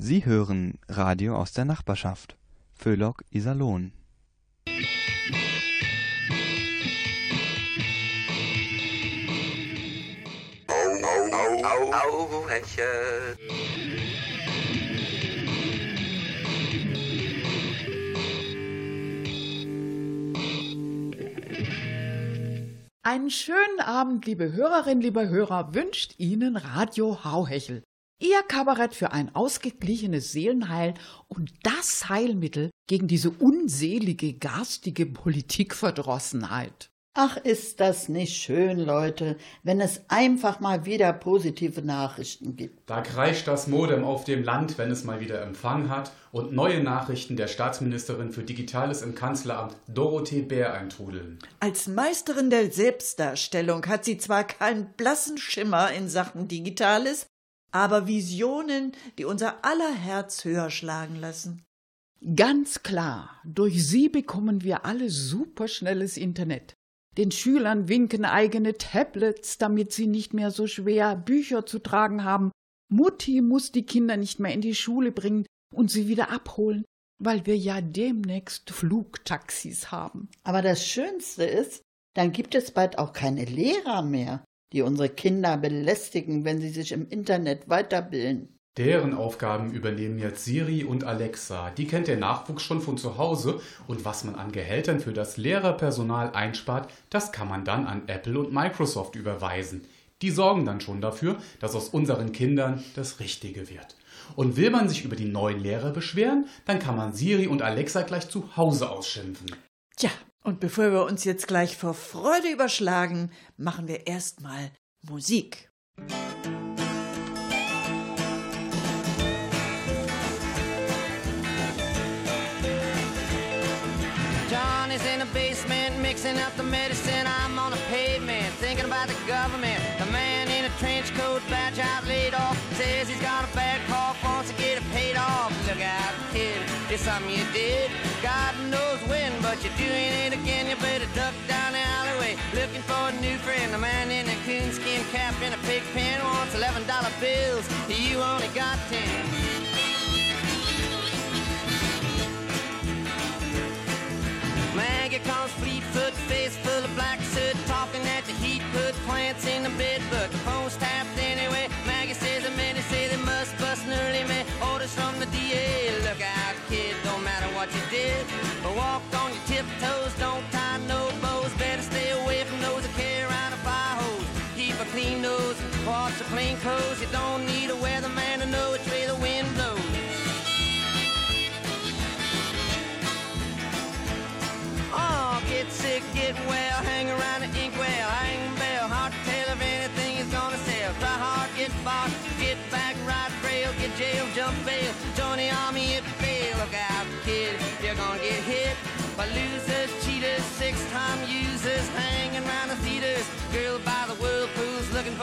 Sie hören Radio aus der Nachbarschaft. Föhlock Iserlohn. Einen schönen Abend, liebe Hörerinnen, liebe Hörer, wünscht Ihnen Radio Hauhechel. Ihr Kabarett für ein ausgeglichenes Seelenheil und das Heilmittel gegen diese unselige, garstige Politikverdrossenheit. Ach, ist das nicht schön, Leute, wenn es einfach mal wieder positive Nachrichten gibt. Da kreischt das Modem auf dem Land, wenn es mal wieder Empfang hat und neue Nachrichten der Staatsministerin für Digitales im Kanzleramt Dorothee Bär eintrudeln. Als Meisterin der Selbstdarstellung hat sie zwar keinen blassen Schimmer in Sachen Digitales, aber Visionen, die unser aller Herz höher schlagen lassen. Ganz klar, durch sie bekommen wir alle superschnelles Internet. Den Schülern winken eigene Tablets, damit sie nicht mehr so schwer Bücher zu tragen haben. Mutti muss die Kinder nicht mehr in die Schule bringen und sie wieder abholen, weil wir ja demnächst Flugtaxis haben. Aber das Schönste ist, dann gibt es bald auch keine Lehrer mehr, die unsere Kinder belästigen, wenn sie sich im Internet weiterbilden. Deren Aufgaben übernehmen jetzt Siri und Alexa. Die kennt der Nachwuchs schon von zu Hause und was man an Gehältern für das Lehrerpersonal einspart, das kann man dann an Apple und Microsoft überweisen. Die sorgen dann schon dafür, dass aus unseren Kindern das Richtige wird. Und will man sich über die neuen Lehrer beschweren, dann kann man Siri und Alexa gleich zu Hause ausschimpfen. Tja, und bevor wir uns jetzt gleich vor Freude überschlagen, machen wir erstmal Musik. Johnny's in the basement mixing up the medicine. I'm on the pavement thinking about the government. The man in a trench coat, badge out laid off, says he's got a bad cough, wants to get it paid off. Look out, kid, it's something you did. But you're doing it again. You better duck down the alleyway looking for a new friend. The man in a coonskin cap and a pig pen wants eleven dollar bills. You only got ten. Maggie comes Fleetfoot, face full of black soot, talking at the heat, put plants in the bed, but the phone's tapped anyway.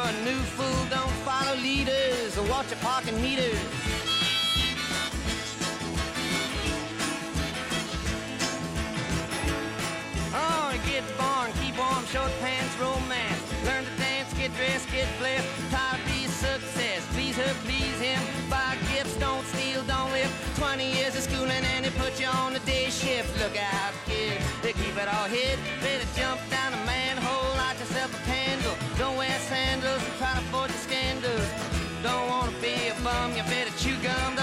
A new fool. Don't follow leaders or watch your parking meters. Oh, get born, keep warm, short pants, romance. Learn to dance, get dressed, get blessed. Try to be success. Please her, please him. Buy gifts, don't steal, don't live. 20 years of schooling and they put you on the day shift. Look out, kid, they keep it all hid. Better jump down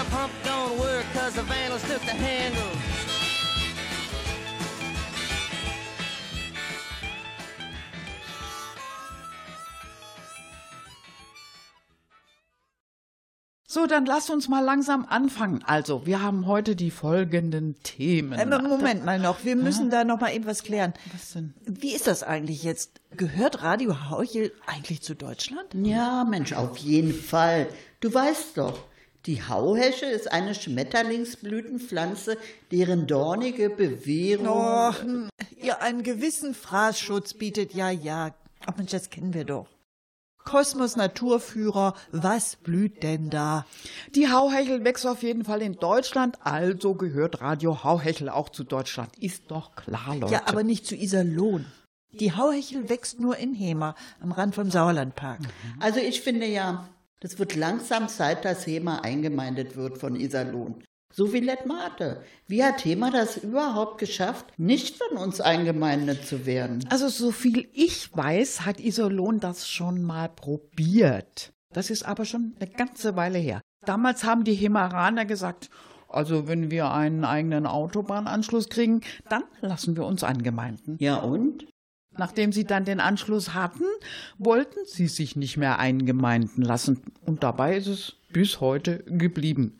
The pump don't work cause the vandals took the handle. So, dann lass uns mal langsam anfangen. Also, wir haben heute die folgenden Themen. Äh, Moment mal noch, wir müssen da noch mal eben was klären. Was denn? Wie ist das eigentlich jetzt? Gehört Radio Hauchel eigentlich zu Deutschland? Ja, Mensch, auf jeden Fall. Du weißt doch, die Hauhesche ist eine Schmetterlingsblütenpflanze, deren dornige Bewehrung. Oh, ihr einen gewissen Fraßschutz bietet, ja, ja. Ach Mensch, das kennen wir doch. Kosmos Naturführer, was blüht denn da? Die Hauhechel wächst auf jeden Fall in Deutschland, also gehört Radio Hauhechel auch zu Deutschland. Ist doch klar, Leute. Ja, aber nicht zu Iserlohn. Die Hauhechel wächst nur in Hemer, am Rand vom Sauerlandpark. Also ich finde ja, Das wird langsam Zeit, dass Hema eingemeindet wird von Iserlohn. So wie Letmate. Wie hat Hema das überhaupt geschafft, nicht von uns eingemeindet zu werden? Also so viel ich weiß, hat Iserlohn das schon mal probiert. Das ist aber schon eine ganze Weile her. Damals haben die Hemeraner gesagt, also wenn wir einen eigenen Autobahnanschluss kriegen, dann lassen wir uns eingemeinden. Ja und? Nachdem sie dann den Anschluss hatten, wollten sie sich nicht mehr eingemeinden lassen. Und dabei ist es bis heute geblieben.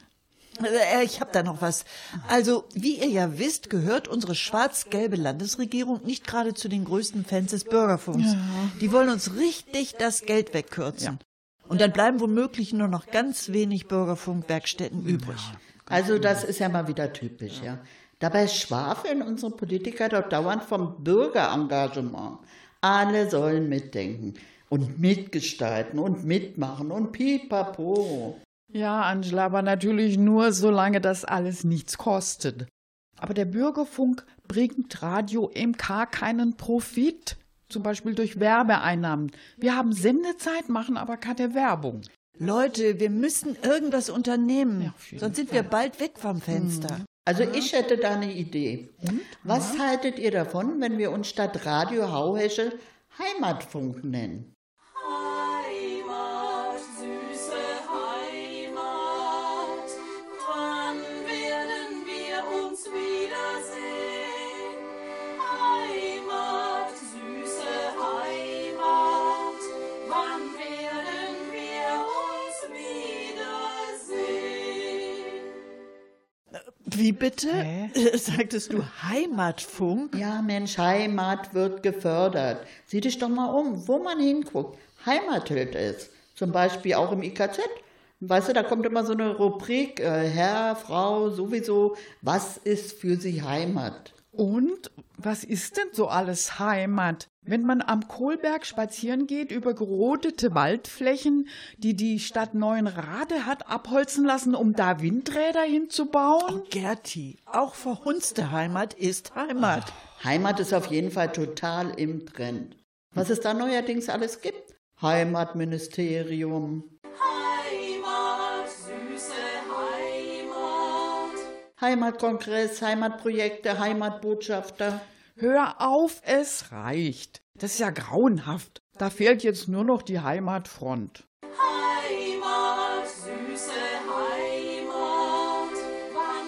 Äh, Ich habe da noch was. Also, wie ihr ja wisst, gehört unsere schwarz-gelbe Landesregierung nicht gerade zu den größten Fans des Bürgerfunks. Die wollen uns richtig das Geld wegkürzen. Und dann bleiben womöglich nur noch ganz wenig Bürgerfunkwerkstätten übrig. Also das ist ja mal wieder typisch, ja. Dabei schwafeln unsere Politiker doch dauernd vom Bürgerengagement. Alle sollen mitdenken und mitgestalten und mitmachen und pipapo. Ja, Angela, aber natürlich nur, solange das alles nichts kostet. Aber der Bürgerfunk bringt Radio MK keinen Profit. Zum Beispiel durch Werbeeinnahmen. Wir haben Sendezeit, machen aber keine Werbung. Leute, wir müssen irgendwas unternehmen, Ja, sonst sind wir bald weg vom Fenster. Also ich hätte da eine Idee. Was haltet ihr davon, wenn wir uns statt Radio Hauhesche Heimatfunk nennen? Wie bitte? Hä? Sagtest du Heimatfunk? Ja, Mensch, Heimat wird gefördert. Sieh dich doch mal um, wo man hinguckt. Heimatelt ist. Zum Beispiel auch im IKZ. Weißt du, da kommt immer so eine Rubrik, äh, Herr, Frau, sowieso, was ist für sie Heimat? Und was ist denn so alles Heimat? Wenn man am Kohlberg spazieren geht über gerodete Waldflächen, die die Stadt Neuenrade hat abholzen lassen, um da Windräder hinzubauen? Oh, Gerti, auch verhunzte Heimat ist Heimat. Heimat ist auf jeden Fall total im Trend. Was es da neuerdings alles gibt? Heimatministerium, Heimat, Heimatkongress, Heimatprojekte, Heimatbotschafter. Hör auf, es reicht. Das ist ja grauenhaft. Da fehlt jetzt nur noch die Heimatfront. Heimat, süße Heimat.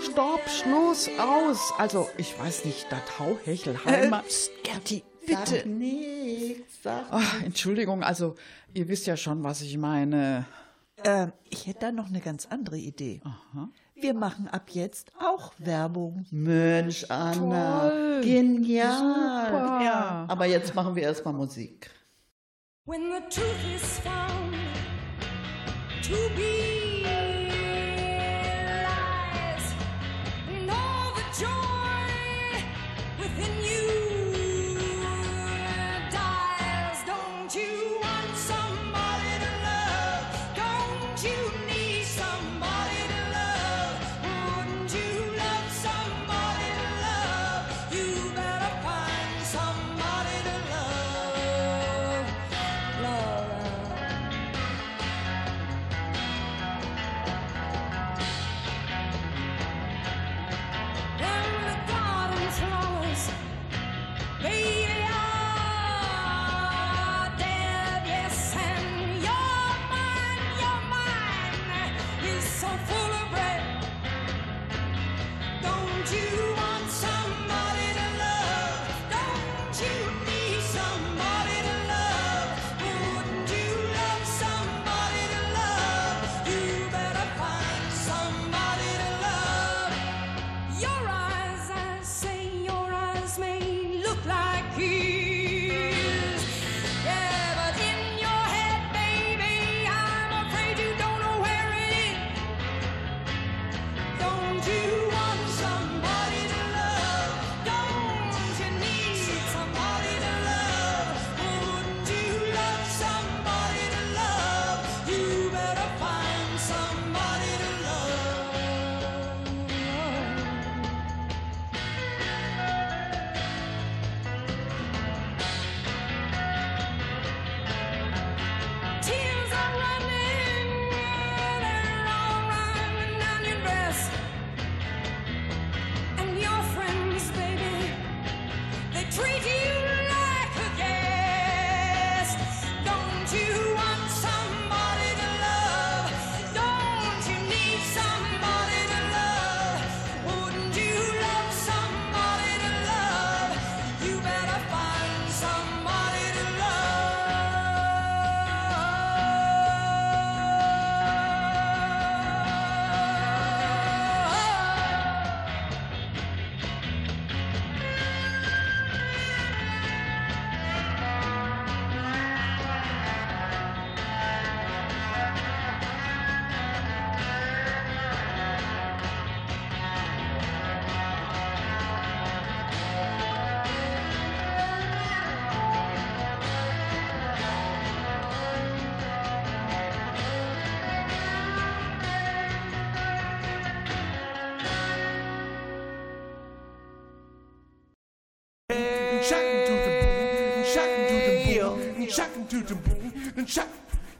Stopp, Schluss, aus. Also, ich weiß nicht, das Hauhechel Heimat. Äh, Gerti, Sag bitte. nix, sag Ach, Entschuldigung, also, ihr wisst ja schon, was ich meine. Äh, ich hätte da noch eine ganz andere Idee. Wir machen ab jetzt auch Werbung. Mensch, Anna, Toll. genial. Super. Ja, aber jetzt machen wir erstmal Musik. When the truth is found to be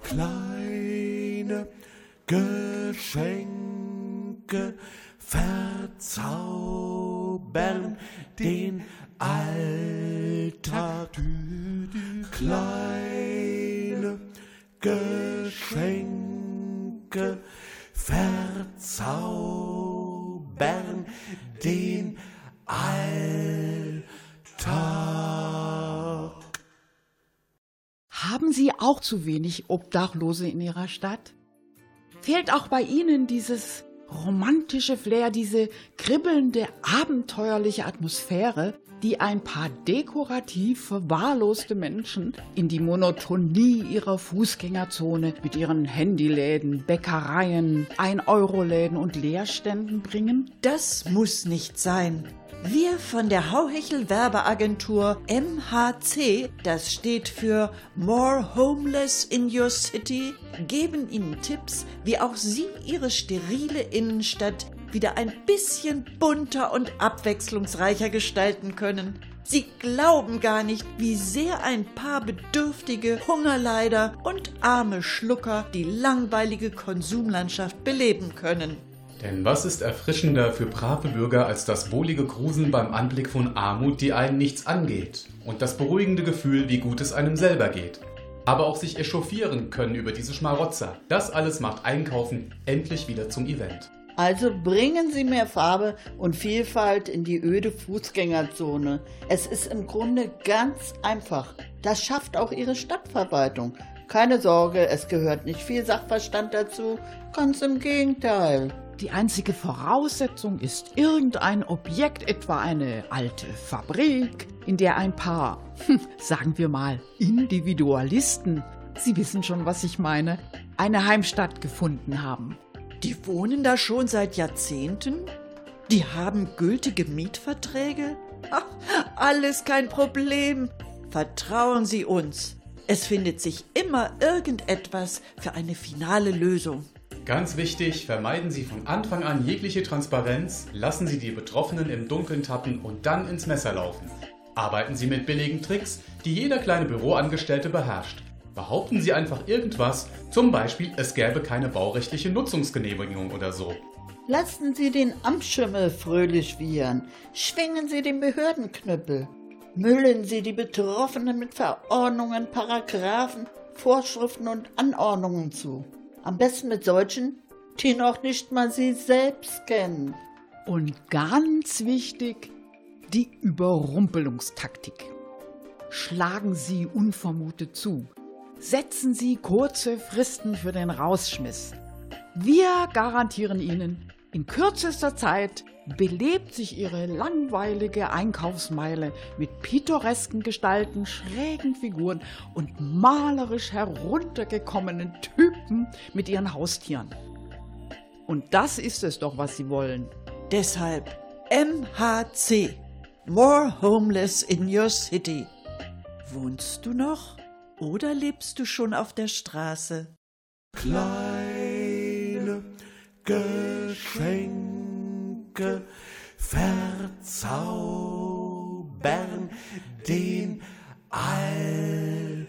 Kleine Geschenke zu wenig Obdachlose in Ihrer Stadt? Fehlt auch bei Ihnen dieses romantische Flair, diese kribbelnde, abenteuerliche Atmosphäre, die ein paar dekorativ verwahrloste Menschen in die Monotonie ihrer Fußgängerzone mit ihren Handyläden, Bäckereien, 1-Euro-Läden und Leerständen bringen? Das muss nicht sein. Wir von der Hauhechel Werbeagentur MHC, das steht für More Homeless in Your City, geben Ihnen Tipps, wie auch Sie Ihre sterile Innenstadt wieder ein bisschen bunter und abwechslungsreicher gestalten können. Sie glauben gar nicht, wie sehr ein paar bedürftige Hungerleider und arme Schlucker die langweilige Konsumlandschaft beleben können. Denn was ist erfrischender für brave Bürger als das wohlige Gruseln beim Anblick von Armut, die einen nichts angeht? Und das beruhigende Gefühl, wie gut es einem selber geht? Aber auch sich echauffieren können über diese Schmarotzer. Das alles macht Einkaufen endlich wieder zum Event. Also bringen Sie mehr Farbe und Vielfalt in die öde Fußgängerzone. Es ist im Grunde ganz einfach. Das schafft auch Ihre Stadtverwaltung. Keine Sorge, es gehört nicht viel Sachverstand dazu, ganz im Gegenteil. Die einzige Voraussetzung ist irgendein Objekt, etwa eine alte Fabrik, in der ein paar, hm, sagen wir mal, Individualisten, Sie wissen schon, was ich meine, eine Heimstatt gefunden haben. Die wohnen da schon seit Jahrzehnten? Die haben gültige Mietverträge? Ach, alles kein Problem. Vertrauen Sie uns. Es findet sich immer irgendetwas für eine finale Lösung. Ganz wichtig, vermeiden Sie von Anfang an jegliche Transparenz, lassen Sie die Betroffenen im Dunkeln tappen und dann ins Messer laufen. Arbeiten Sie mit billigen Tricks, die jeder kleine Büroangestellte beherrscht. Behaupten Sie einfach irgendwas, zum Beispiel es gäbe keine baurechtliche Nutzungsgenehmigung oder so. Lassen Sie den Amtsschimmel fröhlich wiehern. Schwingen Sie den Behördenknüppel. Müllen Sie die Betroffenen mit Verordnungen, Paragraphen, Vorschriften und Anordnungen zu. Am besten mit solchen, die noch nicht mal Sie selbst kennen. Und ganz wichtig, die Überrumpelungstaktik. Schlagen Sie unvermutet zu. Setzen Sie kurze Fristen für den Rausschmiss. Wir garantieren Ihnen, in kürzester Zeit belebt sich Ihre langweilige Einkaufsmeile mit pittoresken Gestalten, schrägen Figuren und malerisch heruntergekommenen Typen mit ihren Haustieren. Und das ist es doch, was Sie wollen. Deshalb MHC. More Homeless in Your City. Wohnst du noch oder lebst du schon auf der Straße? Kleine Geschenke verzaubern den Alltag.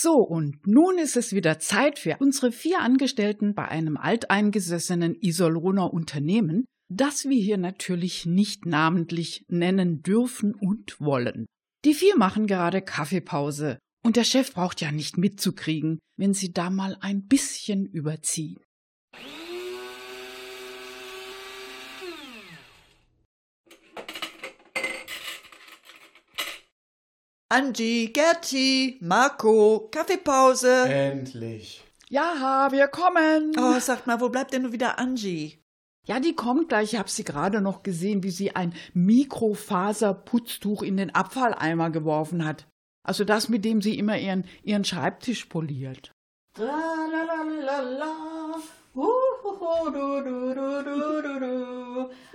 So, und nun ist es wieder Zeit für unsere vier Angestellten bei einem alteingesessenen Iserlohner Unternehmen, das wir hier natürlich nicht namentlich nennen dürfen und wollen. Die vier machen gerade Kaffeepause und der Chef braucht ja nicht mitzukriegen, wenn sie da mal ein bisschen überziehen. Angie, Gerti, Marco, Kaffeepause. Endlich. Ja, wir kommen. Oh, sag mal, wo bleibt denn nur wieder Angie? Ja, die kommt gleich. Ich habe sie gerade noch gesehen, wie sie ein Mikrofaserputztuch in den Abfalleimer geworfen hat. Also das, mit dem sie immer ihren, ihren Schreibtisch poliert. Tralalala. Uhuhu, du, du, du, du, du, du.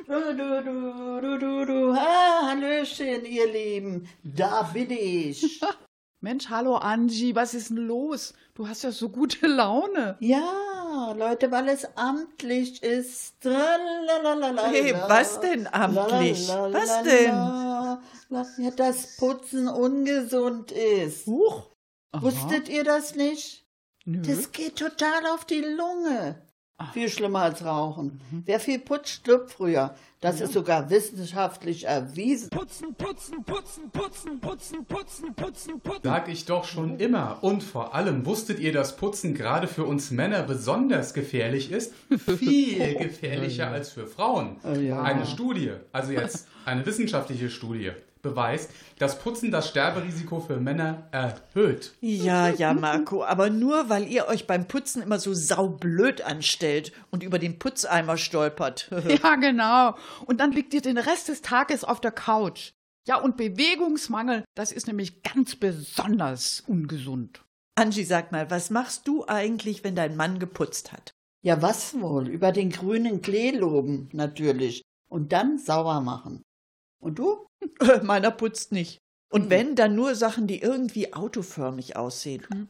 Du, du, du, du, du, du. Ah, Hallöchen, ihr Lieben. Da bin ich. Mensch, hallo Angie, was ist denn los? Du hast ja so gute Laune. Ja, Leute, weil es amtlich ist. Hey, was denn amtlich? Was denn? Ja, dass Putzen ungesund ist. Huch. Wusstet ihr das nicht? Nö. Das geht total auf die Lunge. Viel schlimmer als Rauchen. Mhm. Wer viel putzt, stirbt früher. Das ist sogar wissenschaftlich erwiesen. Putzen, putzen, putzen, putzen, putzen, putzen, putzen, putzen. Sag ich doch schon immer. Und vor allem wusstet ihr, dass Putzen gerade für uns Männer besonders gefährlich ist? Viel gefährlicher als für Frauen. Eine Studie, also jetzt eine wissenschaftliche Studie, beweist, dass Putzen das Sterberisiko für Männer erhöht. Ja, ja, Marco, aber nur weil ihr euch beim Putzen immer so saublöd anstellt und über den Putzeimer stolpert. Ja, genau. Und dann liegt ihr den Rest des Tages auf der Couch. Ja, und Bewegungsmangel, das ist nämlich ganz besonders ungesund. Angie, sag mal, was machst du eigentlich, wenn dein Mann geputzt hat? Ja, was wohl? Über den grünen Klee loben, natürlich. Und dann sauer machen. Und du? Meiner putzt nicht. Und wenn, dann nur Sachen, die irgendwie autoförmig aussehen.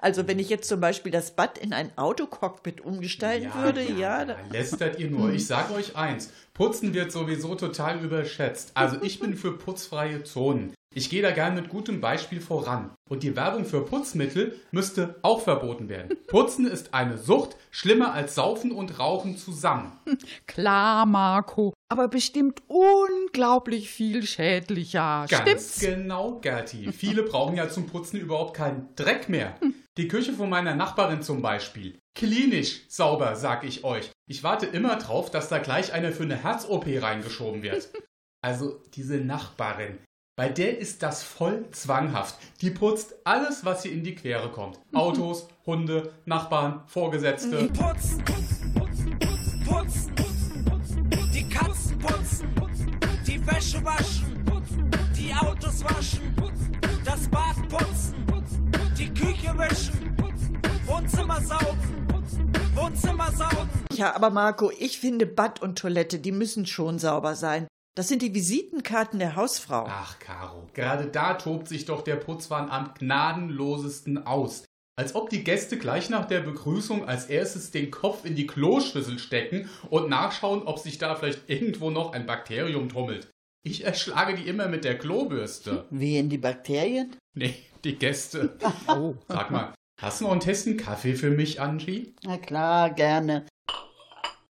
Also wenn ich jetzt zum Beispiel das Bad in ein Autocockpit umgestalten würde, ja, da da, lästert ihr nur. Ich sage euch eins, Putzen wird sowieso total überschätzt. Also ich bin für putzfreie Zonen. Ich gehe da gern mit gutem Beispiel voran. Und die Werbung für Putzmittel müsste auch verboten werden. Putzen ist eine Sucht, schlimmer als Saufen und Rauchen zusammen. Klar, Marco, aber bestimmt unglaublich viel schädlicher. Ganz Stimmt's? genau, Gerti. Viele brauchen ja zum Putzen überhaupt keinen Dreck mehr. Die Küche von meiner Nachbarin zum Beispiel. Klinisch sauber, sag ich euch. Ich warte immer drauf, dass da gleich einer für eine Herz-OP reingeschoben wird. Also diese Nachbarin, bei der ist das voll zwanghaft. Die putzt alles, was ihr in die Quere kommt. Autos, Hunde, Nachbarn, Vorgesetzte. Putzen, putzen, putzen, putzen, putzen, putzen, putzen, putzen. Die Katzen putzen, putzen, die Wäsche waschen, putzen, die Autos waschen, putzen, das Bad putzen, putzen, die Küche wäschen, putzen, Wohnzimmer saugen, putzen, Wohnzimmer saugen. ja, aber Marco, ich finde Bad und Toilette, die müssen schon sauber sein. Das sind die Visitenkarten der Hausfrau. Ach, Caro, gerade da tobt sich doch der Putzwahn am gnadenlosesten aus. Als ob die Gäste gleich nach der Begrüßung als erstes den Kopf in die Kloschüssel stecken und nachschauen, ob sich da vielleicht irgendwo noch ein Bakterium tummelt. Ich erschlage die immer mit der Klobürste. Wie in die Bakterien? Nee, die Gäste. Oh. Sag mal, hast du noch einen Testen Kaffee für mich, Angie? Na klar, gerne.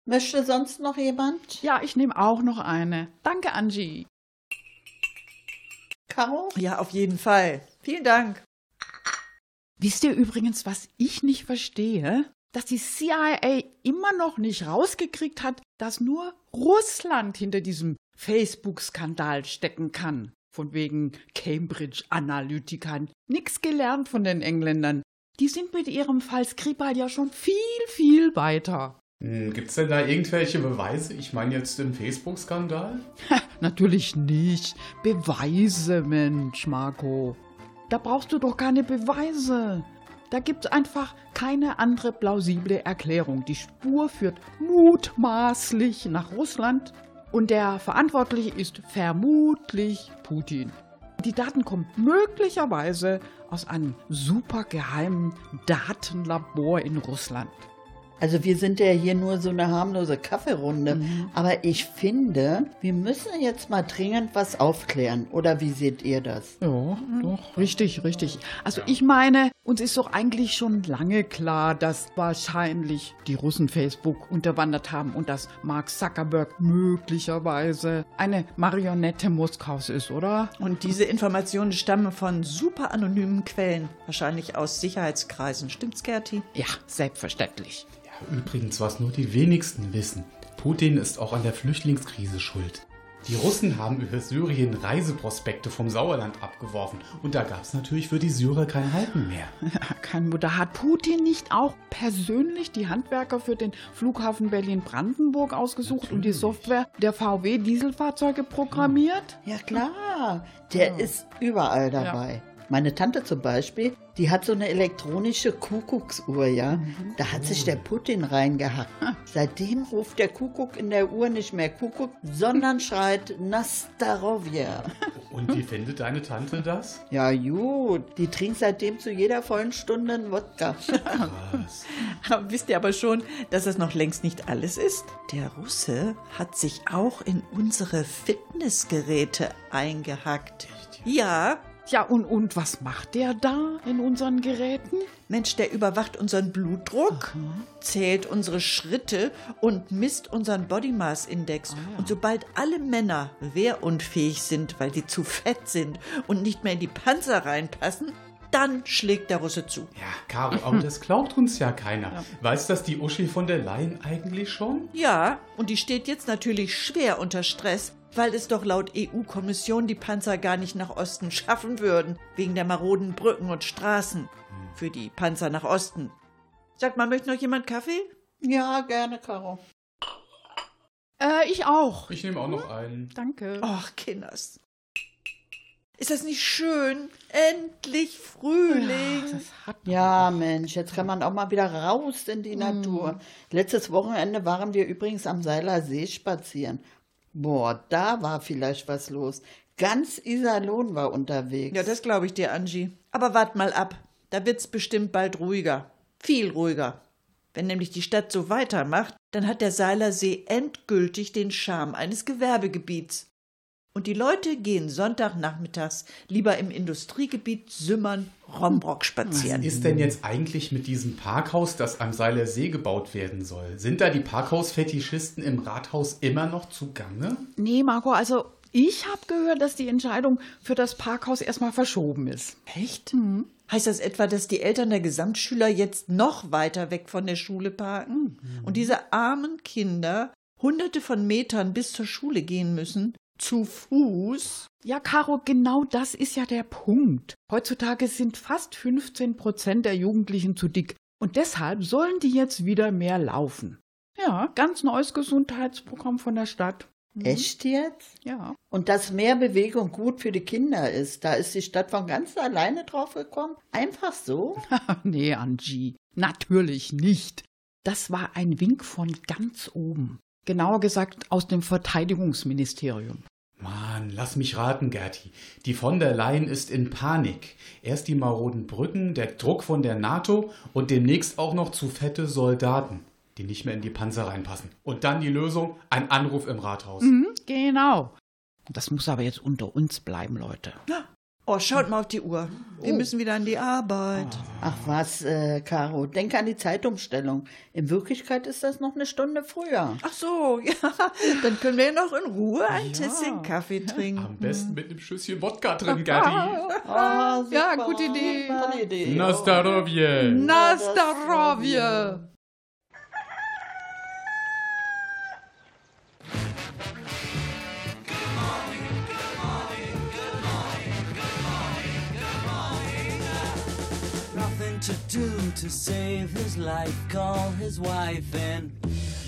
Möchte sonst noch jemand? Ja, ich nehme auch noch eine. Danke, Angie. Caro? Ja, auf jeden Fall. Vielen Dank. Wisst ihr übrigens, was ich nicht verstehe? Dass die CIA immer noch nicht rausgekriegt hat, dass nur Russland hinter diesem Facebook-Skandal stecken kann. Von wegen Cambridge-Analytikern. Nix gelernt von den Engländern. Die sind mit ihrem Fall Skripal ja schon viel, viel weiter. Hm, gibt's denn da irgendwelche Beweise? Ich meine jetzt im Facebook-Skandal? Natürlich nicht. Beweise, Mensch, Marco. Da brauchst du doch keine Beweise. Da gibt's einfach keine andere plausible Erklärung. Die Spur führt mutmaßlich nach Russland und der Verantwortliche ist vermutlich Putin. Die Daten kommen möglicherweise aus einem supergeheimen Datenlabor in Russland. Also wir sind ja hier nur so eine harmlose Kaffeerunde. Aber ich finde, wir müssen jetzt mal dringend was aufklären. Oder wie seht ihr das? Ja, doch, richtig, richtig. Also ich meine, uns ist doch eigentlich schon lange klar, dass wahrscheinlich die Russen Facebook unterwandert haben und dass Mark Zuckerberg möglicherweise eine Marionette Moskaus ist, oder? Und diese Informationen stammen von super anonymen Quellen, wahrscheinlich aus Sicherheitskreisen. Stimmt's, Gerti? Ja, selbstverständlich. Ja, übrigens, was nur die wenigsten wissen. Putin ist auch an der Flüchtlingskrise schuld. Die Russen haben über Syrien Reiseprospekte vom Sauerland abgeworfen und da gab es natürlich für die Syrer kein Halten mehr. Ja, kein Wunder. Hat Putin nicht auch persönlich die Handwerker für den Flughafen Berlin-Brandenburg ausgesucht und die Software der VW-Dieselfahrzeuge programmiert? Ja klar, der ist überall dabei. Meine Tante zum Beispiel, die hat so eine elektronische Kuckucksuhr, ja. Da hat sich der Putin reingehackt. Seitdem ruft der Kuckuck in der Uhr nicht mehr Kuckuck, sondern schreit Nastarovia. Und wie findet deine Tante das? Ja gut, die trinkt seitdem zu jeder vollen Stunde einen Wodka. Krass. Aber wisst ihr aber schon, dass das noch längst nicht alles ist? Der Russe hat sich auch in unsere Fitnessgeräte eingehackt. Ja, Ja, und, und was macht der da in unseren Geräten? Mensch, der überwacht unseren Blutdruck, zählt unsere Schritte und misst unseren Body Mass Index. Und sobald alle Männer wehrunfähig sind, weil sie zu fett sind und nicht mehr in die Panzer reinpassen, dann schlägt der Russe zu. Ja, Caro, aber das glaubt uns ja keiner. Weiß das die Uschi von der Leyen eigentlich schon? Ja, und die steht jetzt natürlich schwer unter Stress, weil es doch laut EU-Kommission die Panzer gar nicht nach Osten schaffen würden, wegen der maroden Brücken und Straßen. Für die Panzer nach Osten. Sagt mal, möchte noch jemand Kaffee? ja, gerne, Caro. Äh, ich auch. Ich nehme auch noch einen. Danke. Ach, Kinders. Ist das nicht schön? Endlich Frühling. das hat Ja, Mensch, jetzt kann man auch mal wieder raus in die Natur. Letztes Wochenende waren wir übrigens am Seiler See spazieren. Boah, da war vielleicht was los. Ganz Iserlohn war unterwegs. Ja, das glaube ich dir, Angie. Aber wart mal ab. Da wird's bestimmt bald ruhiger. Viel ruhiger. Wenn nämlich die Stadt so weitermacht, dann hat der Seiler See endgültig den Charme eines Gewerbegebiets. Und die Leute gehen Sonntagnachmittags lieber im Industriegebiet Sümmern Rombrock spazieren. Was ist denn jetzt eigentlich mit diesem Parkhaus, das am Seiler See gebaut werden soll? Sind da die Parkhausfetischisten im Rathaus immer noch zugange? Nee, Marco, also ich habe gehört, dass die Entscheidung für das Parkhaus erstmal verschoben ist. Echt? Heißt das etwa, dass die Eltern der Gesamtschüler jetzt noch weiter weg von der Schule parken und diese armen Kinder hunderte von Metern bis zur Schule gehen müssen? Zu Fuß? Ja, Caro, genau das ist ja der Punkt. Heutzutage sind fast 15 Prozent der Jugendlichen zu dick. Und deshalb sollen die jetzt wieder mehr laufen. Ja, ganz neues Gesundheitsprogramm von der Stadt. Echt jetzt? Ja. Und dass mehr Bewegung gut für die Kinder ist, da ist die Stadt von ganz alleine drauf gekommen. Einfach so? nee, Angie, natürlich nicht. Das war ein Wink von ganz oben. Genauer gesagt aus dem Verteidigungsministerium. Mann, lass mich raten, Gerti. Die von der Leyen ist in Panik. Erst die maroden Brücken, der Druck von der NATO und demnächst auch noch zu fette Soldaten, die nicht mehr in die Panzer reinpassen. Und dann die Lösung, ein Anruf im Rathaus. Mhm, genau. Das muss aber jetzt unter uns bleiben, Leute. Oh, schaut mal auf die Uhr. Wir müssen wieder an die Arbeit. Ach was, äh, Caro, denk an die Zeitumstellung. In Wirklichkeit ist das noch eine Stunde früher. Ach so, ja. Dann können wir ja noch in Ruhe ein Tässchen Kaffee trinken. Am besten mit einem Schüsschen Wodka drin, Gerti. Ah. Ja, gute Idee. Tolle Idee. Na Starovje. Do to save his life, call his wife in.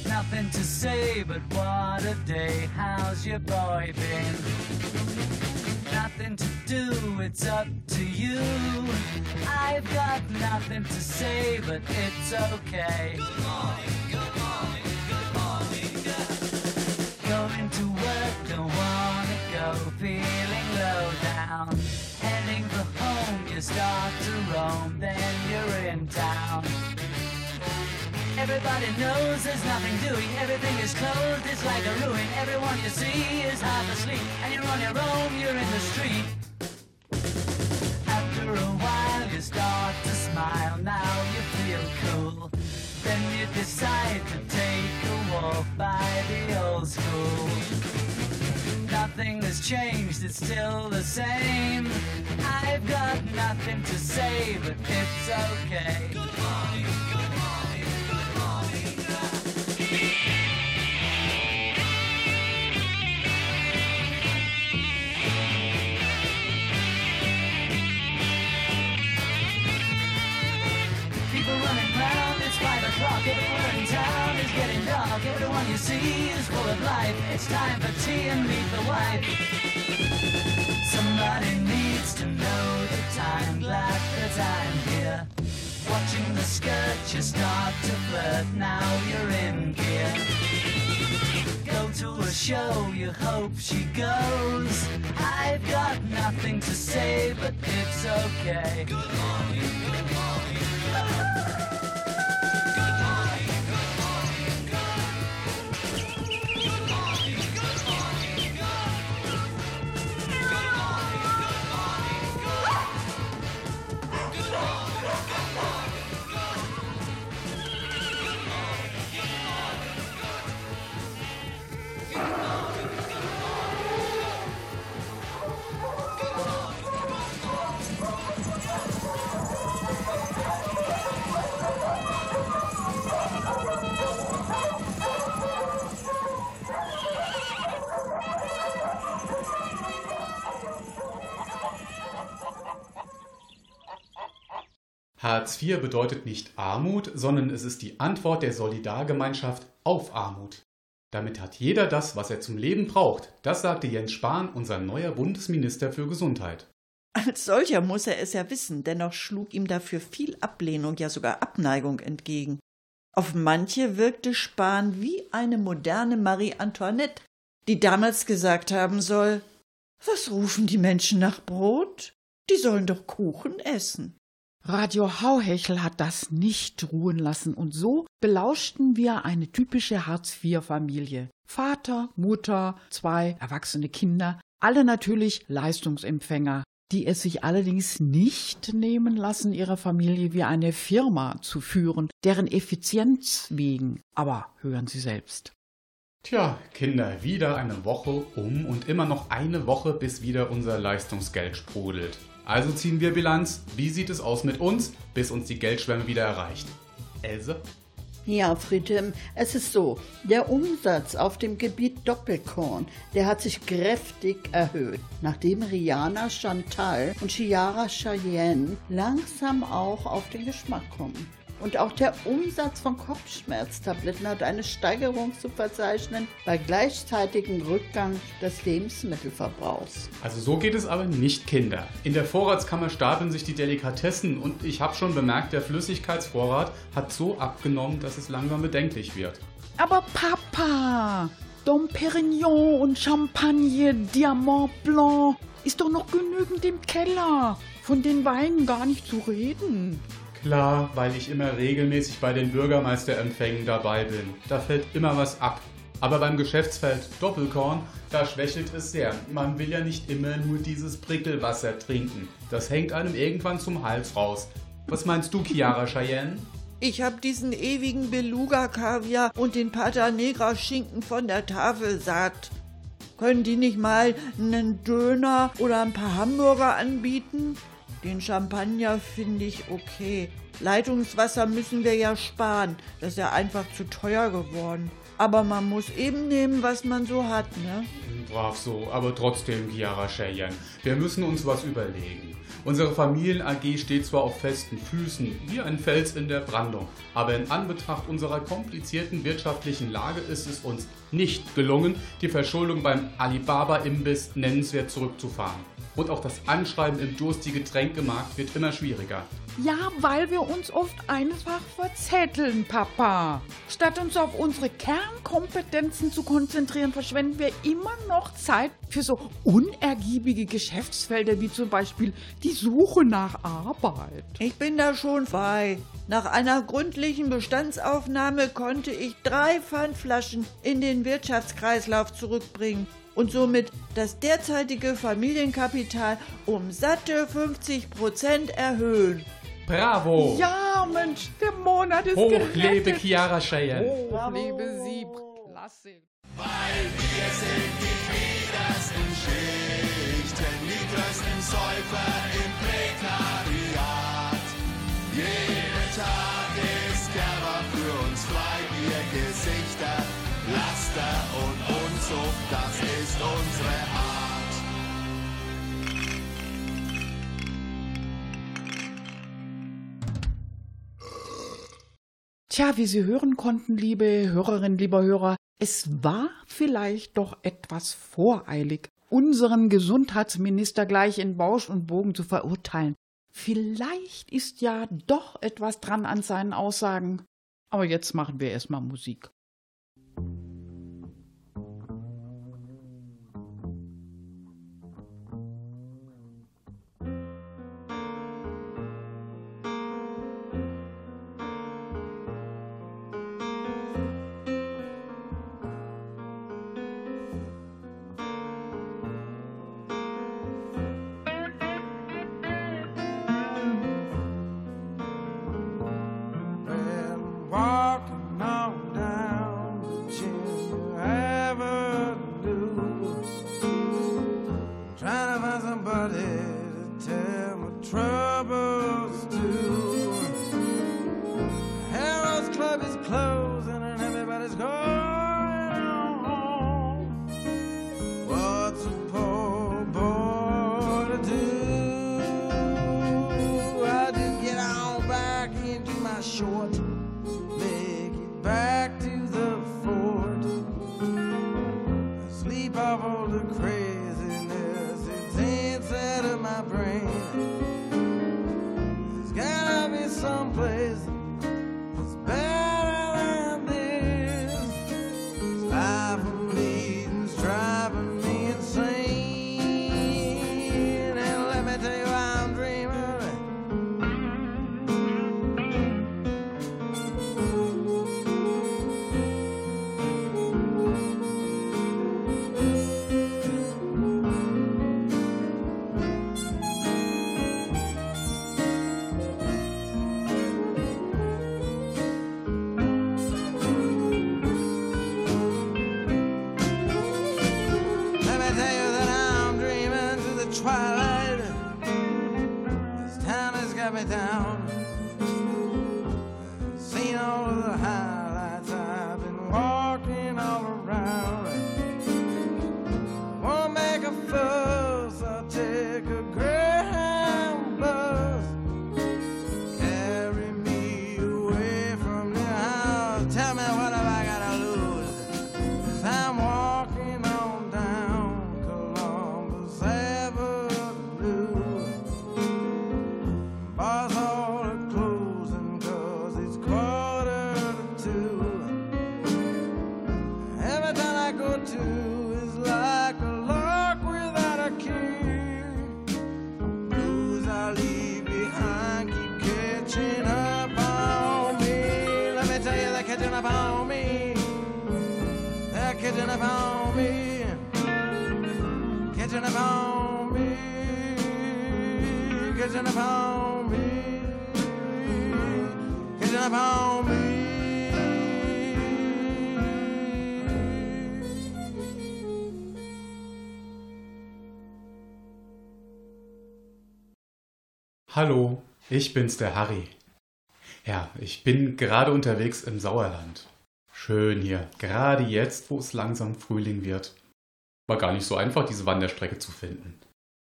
Nothing to say, but what a day, how's your boy been? Nothing to do, it's up to you. I've got nothing to say, but it's okay. Good morning, good morning, good morning. Going to work, don't wanna go, feeling low down. You start to roam, then you're in town. Everybody knows there's nothing doing. Everything is closed, it's like a ruin. Everyone you see is half asleep. And you're on your own, you're in the street. After a while, you start to smile. Now you feel cool. Then you decide to take a walk by the old school. Nothing has changed, it's still the same. I've got nothing to say, but it's okay. Good morning, good morning, good morning. People running round, it's five o'clock. Everyone in town is getting dark. Everyone you see is full of life. It's time for tea and meet the wife. Somebody needs to know the time. Glad that I'm here. Watching the skirt, you start to flirt. Now you're in gear. Go to a show, you hope she goes. I've got nothing to say, but it's okay. Hartz IV bedeutet nicht Armut, sondern es ist die Antwort der Solidargemeinschaft auf Armut. Damit hat jeder das, was er zum Leben braucht. Das sagte Jens Spahn, unser neuer Bundesminister für Gesundheit. Als solcher muss er es ja wissen, dennoch schlug ihm dafür viel Ablehnung, ja sogar Abneigung entgegen. Auf manche wirkte Spahn wie eine moderne Marie Antoinette, die damals gesagt haben soll, was rufen die Menschen nach Brot? Die sollen doch Kuchen essen. Radio Hauhechel hat das nicht ruhen lassen und so belauschten wir eine typische Hartz-IV-Familie. Vater, Mutter, zwei erwachsene Kinder, alle natürlich Leistungsempfänger, die es sich allerdings nicht nehmen lassen, ihre Familie wie eine Firma zu führen, deren Effizienz wegen. Aber hören Sie selbst. Tja, Kinder, wieder eine Woche um und immer noch eine Woche, bis wieder unser Leistungsgeld sprudelt. Also ziehen wir Bilanz. Wie sieht es aus mit uns, bis uns die Geldschwemme wieder erreicht? Else? Ja, Friedem, es ist so, der Umsatz auf dem Gebiet Doppelkorn, der hat sich kräftig erhöht, nachdem Rihanna Chantal und Chiara Cheyenne langsam auch auf den Geschmack kommen. Und auch der Umsatz von Kopfschmerztabletten hat eine Steigerung zu verzeichnen bei gleichzeitigem Rückgang des Lebensmittelverbrauchs. Also so geht es aber nicht, Kinder. In der Vorratskammer stapeln sich die Delikatessen und ich habe schon bemerkt, der Flüssigkeitsvorrat hat so abgenommen, dass es langsam bedenklich wird. Aber Papa, Dom Perignon und Champagne, Diamant Blanc ist doch noch genügend im Keller. Von den Weinen gar nicht zu reden. Klar, weil ich immer regelmäßig bei den Bürgermeisterempfängen dabei bin. Da fällt immer was ab. Aber beim Geschäftsfeld Doppelkorn, da schwächelt es sehr. Man will ja nicht immer nur dieses Prickelwasser trinken. Das hängt einem irgendwann zum Hals raus. Was meinst du, Chiara Cheyenne? Ich hab diesen ewigen Beluga-Kaviar und den Pata Negra-Schinken von der Tafel satt. Können die nicht mal einen Döner oder ein paar Hamburger anbieten? Den Champagner finde ich okay. Leitungswasser müssen wir ja sparen. Das ist ja einfach zu teuer geworden. Aber man muss eben nehmen, was man so hat, ne? Brav so, aber trotzdem, Chiara Cheyenne. Wir müssen uns was überlegen. Unsere Familien-AG steht zwar auf festen Füßen, wie ein Fels in der Brandung, aber in Anbetracht unserer komplizierten wirtschaftlichen Lage ist es uns nicht gelungen, die Verschuldung beim Alibaba-Imbiss nennenswert zurückzufahren. Und auch das Anschreiben im durstige Getränkemarkt wird immer schwieriger. Ja, weil wir uns oft einfach verzetteln, Papa. Statt uns auf unsere Kernkompetenzen zu konzentrieren, verschwenden wir immer noch Zeit für so unergiebige Geschäftsfelder wie zum Beispiel die Suche nach Arbeit. Ich bin da schon bei. Nach einer gründlichen Bestandsaufnahme konnte ich drei Pfandflaschen in den Wirtschaftskreislauf zurückbringen und somit das derzeitige Familienkapital um satte 50 Prozent erhöhen. Bravo! Ja, Mensch, der Monat ist Hoch gerettet. lebe Chiara Cheyenne! Hoch lebe sie. Klasse. Tja, wie Sie hören konnten, liebe Hörerinnen, lieber Hörer, es war vielleicht doch etwas voreilig, unseren Gesundheitsminister gleich in Bausch und Bogen zu verurteilen. Vielleicht ist ja doch etwas dran an seinen Aussagen. Aber jetzt machen wir erstmal Musik. Bars ich bin's, der Harry. Ja, ich bin gerade unterwegs im Sauerland. Schön hier, gerade jetzt, wo es langsam Frühling wird. War gar nicht so einfach, diese Wanderstrecke zu finden.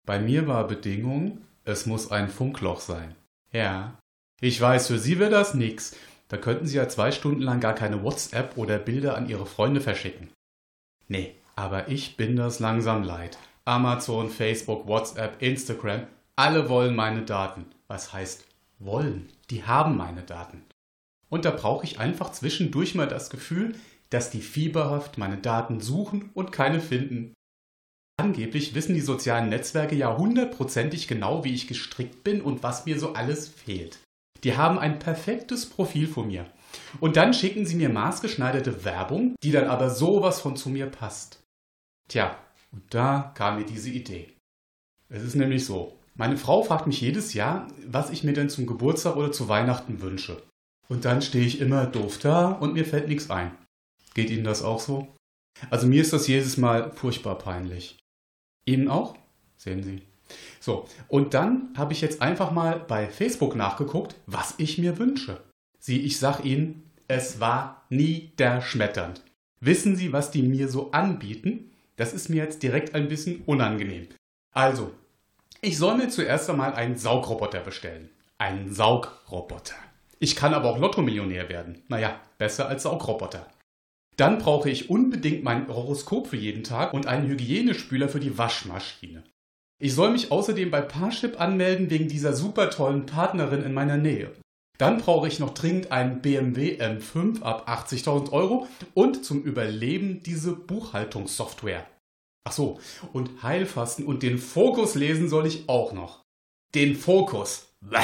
Bei mir war Bedingung, es muss ein Funkloch sein. Ja, ich weiß, für Sie wäre das nix. Da könnten Sie ja zwei Stunden lang gar keine WhatsApp oder Bilder an Ihre Freunde verschicken. Nee, aber ich bin das langsam leid. Amazon, Facebook, WhatsApp, Instagram, alle wollen meine Daten. Was heißt wollen? Die haben meine Daten. Und da brauche ich einfach zwischendurch mal das Gefühl, dass die fieberhaft meine Daten suchen und keine finden. Angeblich wissen die sozialen Netzwerke ja hundertprozentig genau, wie ich gestrickt bin und was mir so alles fehlt. Die haben ein perfektes Profil von mir. Und dann schicken sie mir maßgeschneiderte Werbung, die dann aber sowas von zu mir passt. Tja, und da kam mir diese Idee. Es ist nämlich so, meine Frau fragt mich jedes Jahr, was ich mir denn zum Geburtstag oder zu Weihnachten wünsche. Und dann stehe ich immer doof da und mir fällt nichts ein. Geht Ihnen das auch so? Also mir ist das jedes Mal furchtbar peinlich. Ihnen auch? Sehen Sie. So, und dann habe ich jetzt einfach mal bei Facebook nachgeguckt, was ich mir wünsche. Sie, ich sag Ihnen, es war niederschmetternd. Wissen Sie, was die mir so anbieten? Das ist mir jetzt direkt ein bisschen unangenehm. Also, ich soll mir zuerst einmal einen Saugroboter bestellen. Einen Saugroboter. Ich kann aber auch Lottomillionär werden. Naja, besser als Saugroboter. Dann brauche ich unbedingt mein Horoskop für jeden Tag und einen Hygienespüler für die Waschmaschine. Ich soll mich außerdem bei Parship anmelden wegen dieser super tollen Partnerin in meiner Nähe. Dann brauche ich noch dringend einen BMW M5 ab 80.000 Euro und zum Überleben diese Buchhaltungssoftware. Ach so, und Heilfasten und den Fokus lesen soll ich auch noch. Den Fokus. Bäh.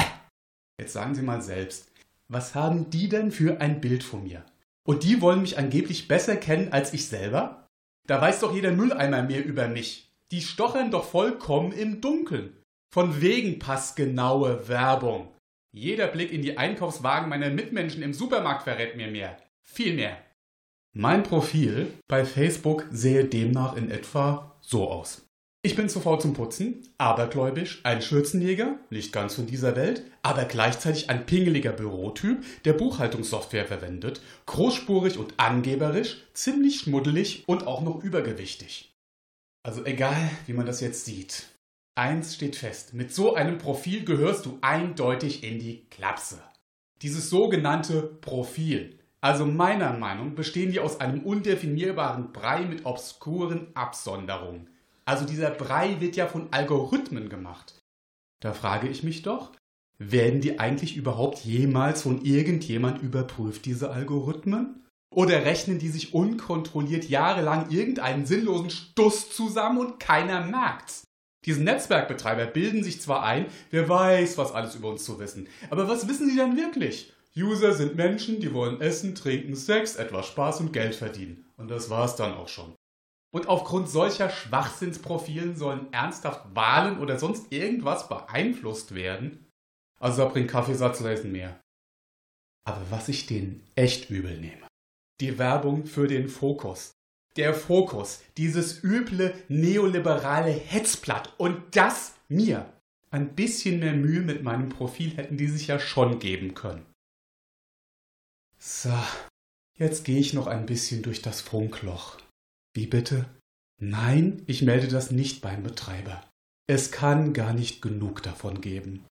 Jetzt sagen Sie mal selbst, was haben die denn für ein Bild von mir? Und die wollen mich angeblich besser kennen als ich selber? Da weiß doch jeder Mülleimer mehr über mich. Die stochern doch vollkommen im Dunkeln. Von wegen passgenaue Werbung. Jeder Blick in die Einkaufswagen meiner Mitmenschen im Supermarkt verrät mir mehr. Viel mehr. Mein Profil bei Facebook sähe demnach in etwa so aus. Ich bin zu faul zum Putzen, abergläubisch, ein Schürzenjäger, nicht ganz von dieser Welt, aber gleichzeitig ein pingeliger Bürotyp, der Buchhaltungssoftware verwendet, großspurig und angeberisch, ziemlich schmuddelig und auch noch übergewichtig. Also egal, wie man das jetzt sieht. Eins steht fest, mit so einem Profil gehörst du eindeutig in die Klapse. Dieses sogenannte Profil. Also meiner Meinung bestehen die aus einem undefinierbaren Brei mit obskuren Absonderungen. Also dieser Brei wird ja von Algorithmen gemacht. Da frage ich mich doch, werden die eigentlich überhaupt jemals von irgendjemand überprüft, diese Algorithmen? Oder rechnen die sich unkontrolliert jahrelang irgendeinen sinnlosen Stuss zusammen und keiner merkt's? Diese Netzwerkbetreiber bilden sich zwar ein, wer weiß, was alles über uns zu wissen. Aber was wissen sie denn wirklich? User sind Menschen, die wollen essen, trinken, Sex, etwas Spaß und Geld verdienen. Und das war's dann auch schon. Und aufgrund solcher Schwachsinnsprofilen sollen ernsthaft Wahlen oder sonst irgendwas beeinflusst werden? Also da bringt Kaffeesatz lesen mehr. Aber was ich denen echt übel nehme. Die Werbung für den Fokus. Der Fokus, dieses üble neoliberale Hetzblatt. Und das mir. Ein bisschen mehr Mühe mit meinem Profil hätten die sich ja schon geben können. So, jetzt gehe ich noch ein bisschen durch das Funkloch. Wie bitte? Nein, ich melde das nicht beim Betreiber. Es kann gar nicht genug davon geben.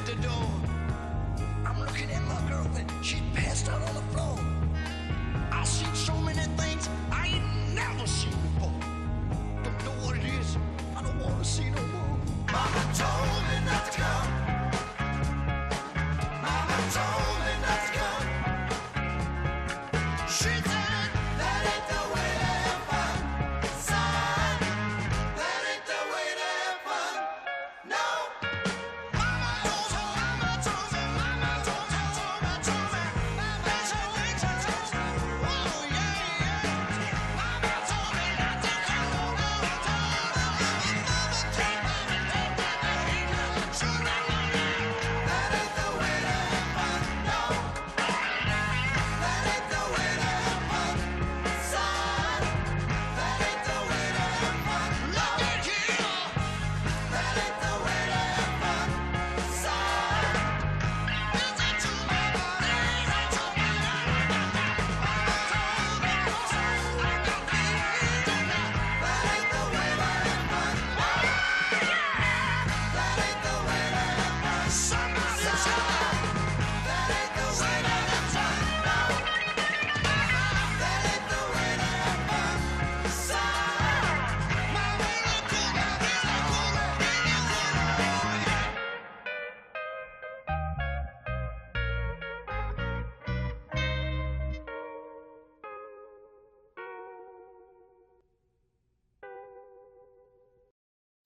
At the door. I'm looking at my girlfriend. She passed out on the floor.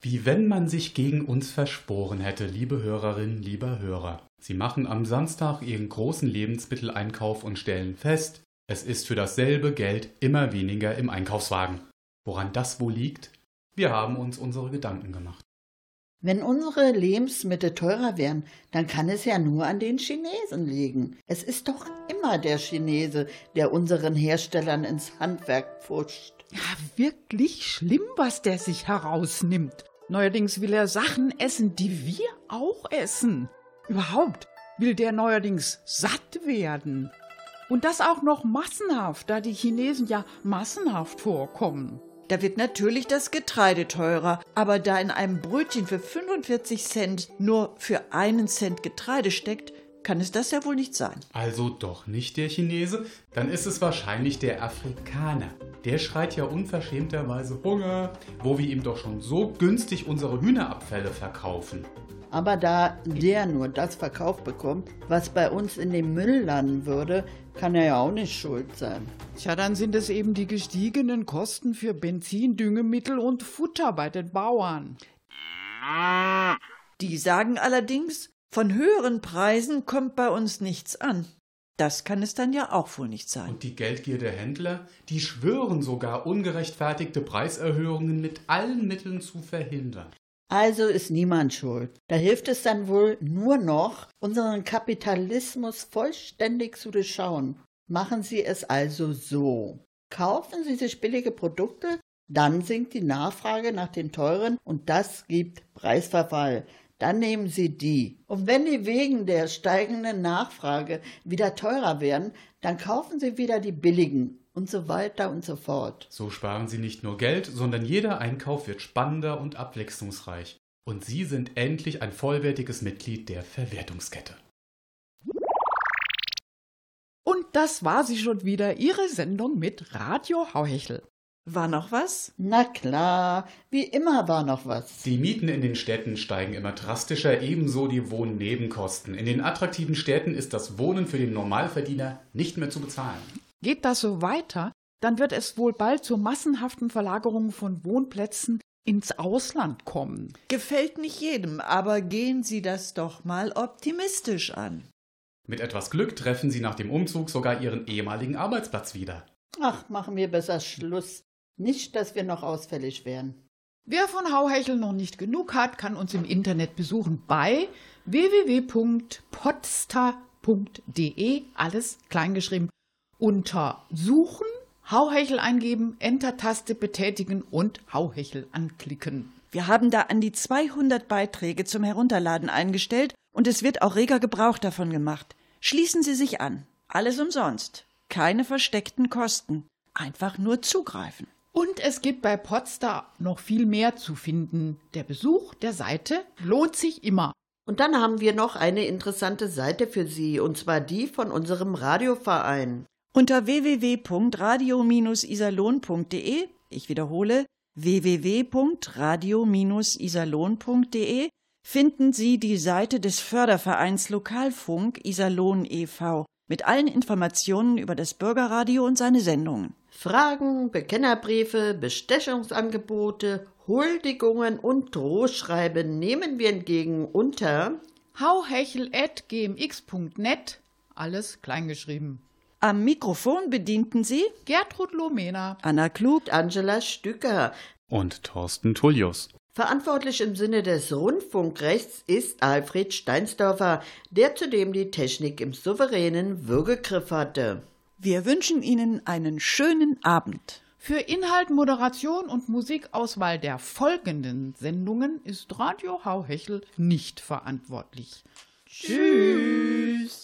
Wie wenn man sich gegen uns verschworen hätte, liebe Hörerinnen, lieber Hörer. Sie machen am Samstag ihren großen Lebensmitteleinkauf und stellen fest, es ist für dasselbe Geld immer weniger im Einkaufswagen. Woran das wohl liegt? Wir haben uns unsere Gedanken gemacht. Wenn unsere Lebensmittel teurer wären, dann kann es ja nur an den Chinesen liegen. Es ist doch immer der Chinese, der unseren Herstellern ins Handwerk pfuscht. Ja, wirklich schlimm, was der sich herausnimmt. Neuerdings will er Sachen essen, die wir auch essen. Überhaupt will der neuerdings satt werden. Und das auch noch massenhaft, da die Chinesen ja massenhaft vorkommen. Da wird natürlich das Getreide teurer, aber da in einem Brötchen für 45 Cent nur für einen Cent Getreide steckt, kann es das ja wohl nicht sein. Also doch nicht der Chinese, dann ist es wahrscheinlich der Afrikaner. Der schreit ja unverschämterweise Hunger, wo wir ihm doch schon so günstig unsere Hühnerabfälle verkaufen. Aber da der nur das verkauft bekommt, was bei uns in den Müll landen würde, kann er ja auch nicht schuld sein. Tja, dann sind es eben die gestiegenen Kosten für Benzin, Düngemittel und Futter bei den Bauern. Die sagen allerdings, von höheren Preisen kommt bei uns nichts an. Das kann es dann ja auch wohl nicht sein. Und die Geldgier der Händler, die schwören sogar, ungerechtfertigte Preiserhöhungen mit allen Mitteln zu verhindern. Also ist niemand schuld. Da hilft es dann wohl nur noch, unseren Kapitalismus vollständig zu durchschauen. Machen Sie es also so. Kaufen Sie sich billige Produkte, dann sinkt die Nachfrage nach den teuren und das gibt Preisverfall. Dann nehmen Sie die. Und wenn die wegen der steigenden Nachfrage wieder teurer werden, dann kaufen Sie wieder die billigen und so weiter und so fort. So sparen Sie nicht nur Geld, sondern jeder Einkauf wird spannender und abwechslungsreich. Und Sie sind endlich ein vollwertiges Mitglied der Verwertungskette. Und das war sie schon wieder, Ihre Sendung mit Radio Hauhechel. War noch was? Na klar, wie immer war noch was. Die Mieten in den Städten steigen immer drastischer, ebenso die Wohnnebenkosten. In den attraktiven Städten ist das Wohnen für den Normalverdiener nicht mehr zu bezahlen. Geht das so weiter, dann wird es wohl bald zur massenhaften Verlagerung von Wohnplätzen ins Ausland kommen. Gefällt nicht jedem, aber gehen Sie das doch mal optimistisch an. Mit etwas Glück treffen Sie nach dem Umzug sogar Ihren ehemaligen Arbeitsplatz wieder. Ach, machen wir besser Schluss. Nicht, dass wir noch ausfällig werden. Wer von Hauhechel noch nicht genug hat, kann uns im Internet besuchen bei www.podster.de, alles kleingeschrieben, unter Suchen, Hauhechel eingeben, Enter-Taste betätigen und Hauhechel anklicken. Wir haben da an die 200 Beiträge zum Herunterladen eingestellt und es wird auch reger Gebrauch davon gemacht. Schließen Sie sich an. Alles umsonst. Keine versteckten Kosten. Einfach nur zugreifen. Und es gibt bei Podstar noch viel mehr zu finden. Der Besuch der Seite lohnt sich immer. Und dann haben wir noch eine interessante Seite für Sie, und zwar die von unserem Radioverein. Unter www.radio-iserlohn.de, ich wiederhole, www.radio-iserlohn.de finden Sie die Seite des Fördervereins Lokalfunk Iserlohn e.V. mit allen Informationen über das Bürgerradio und seine Sendungen. Fragen, Bekennerbriefe, Bestechungsangebote, Huldigungen und Drohschreiben nehmen wir entgegen unter hauhechel.gmx.net, alles kleingeschrieben. Am Mikrofon bedienten Sie Gertrud Lomena. Anna Klug, Angela Stücker. Und Thorsten Tullius. Verantwortlich im Sinne des Rundfunkrechts ist Alfred Steinsdorfer, der zudem die Technik im souveränen Würgegriff hatte. Wir wünschen Ihnen einen schönen Abend. Für Inhalt, Moderation und Musikauswahl der folgenden Sendungen ist Radio Hauhechel nicht verantwortlich. Tschüss.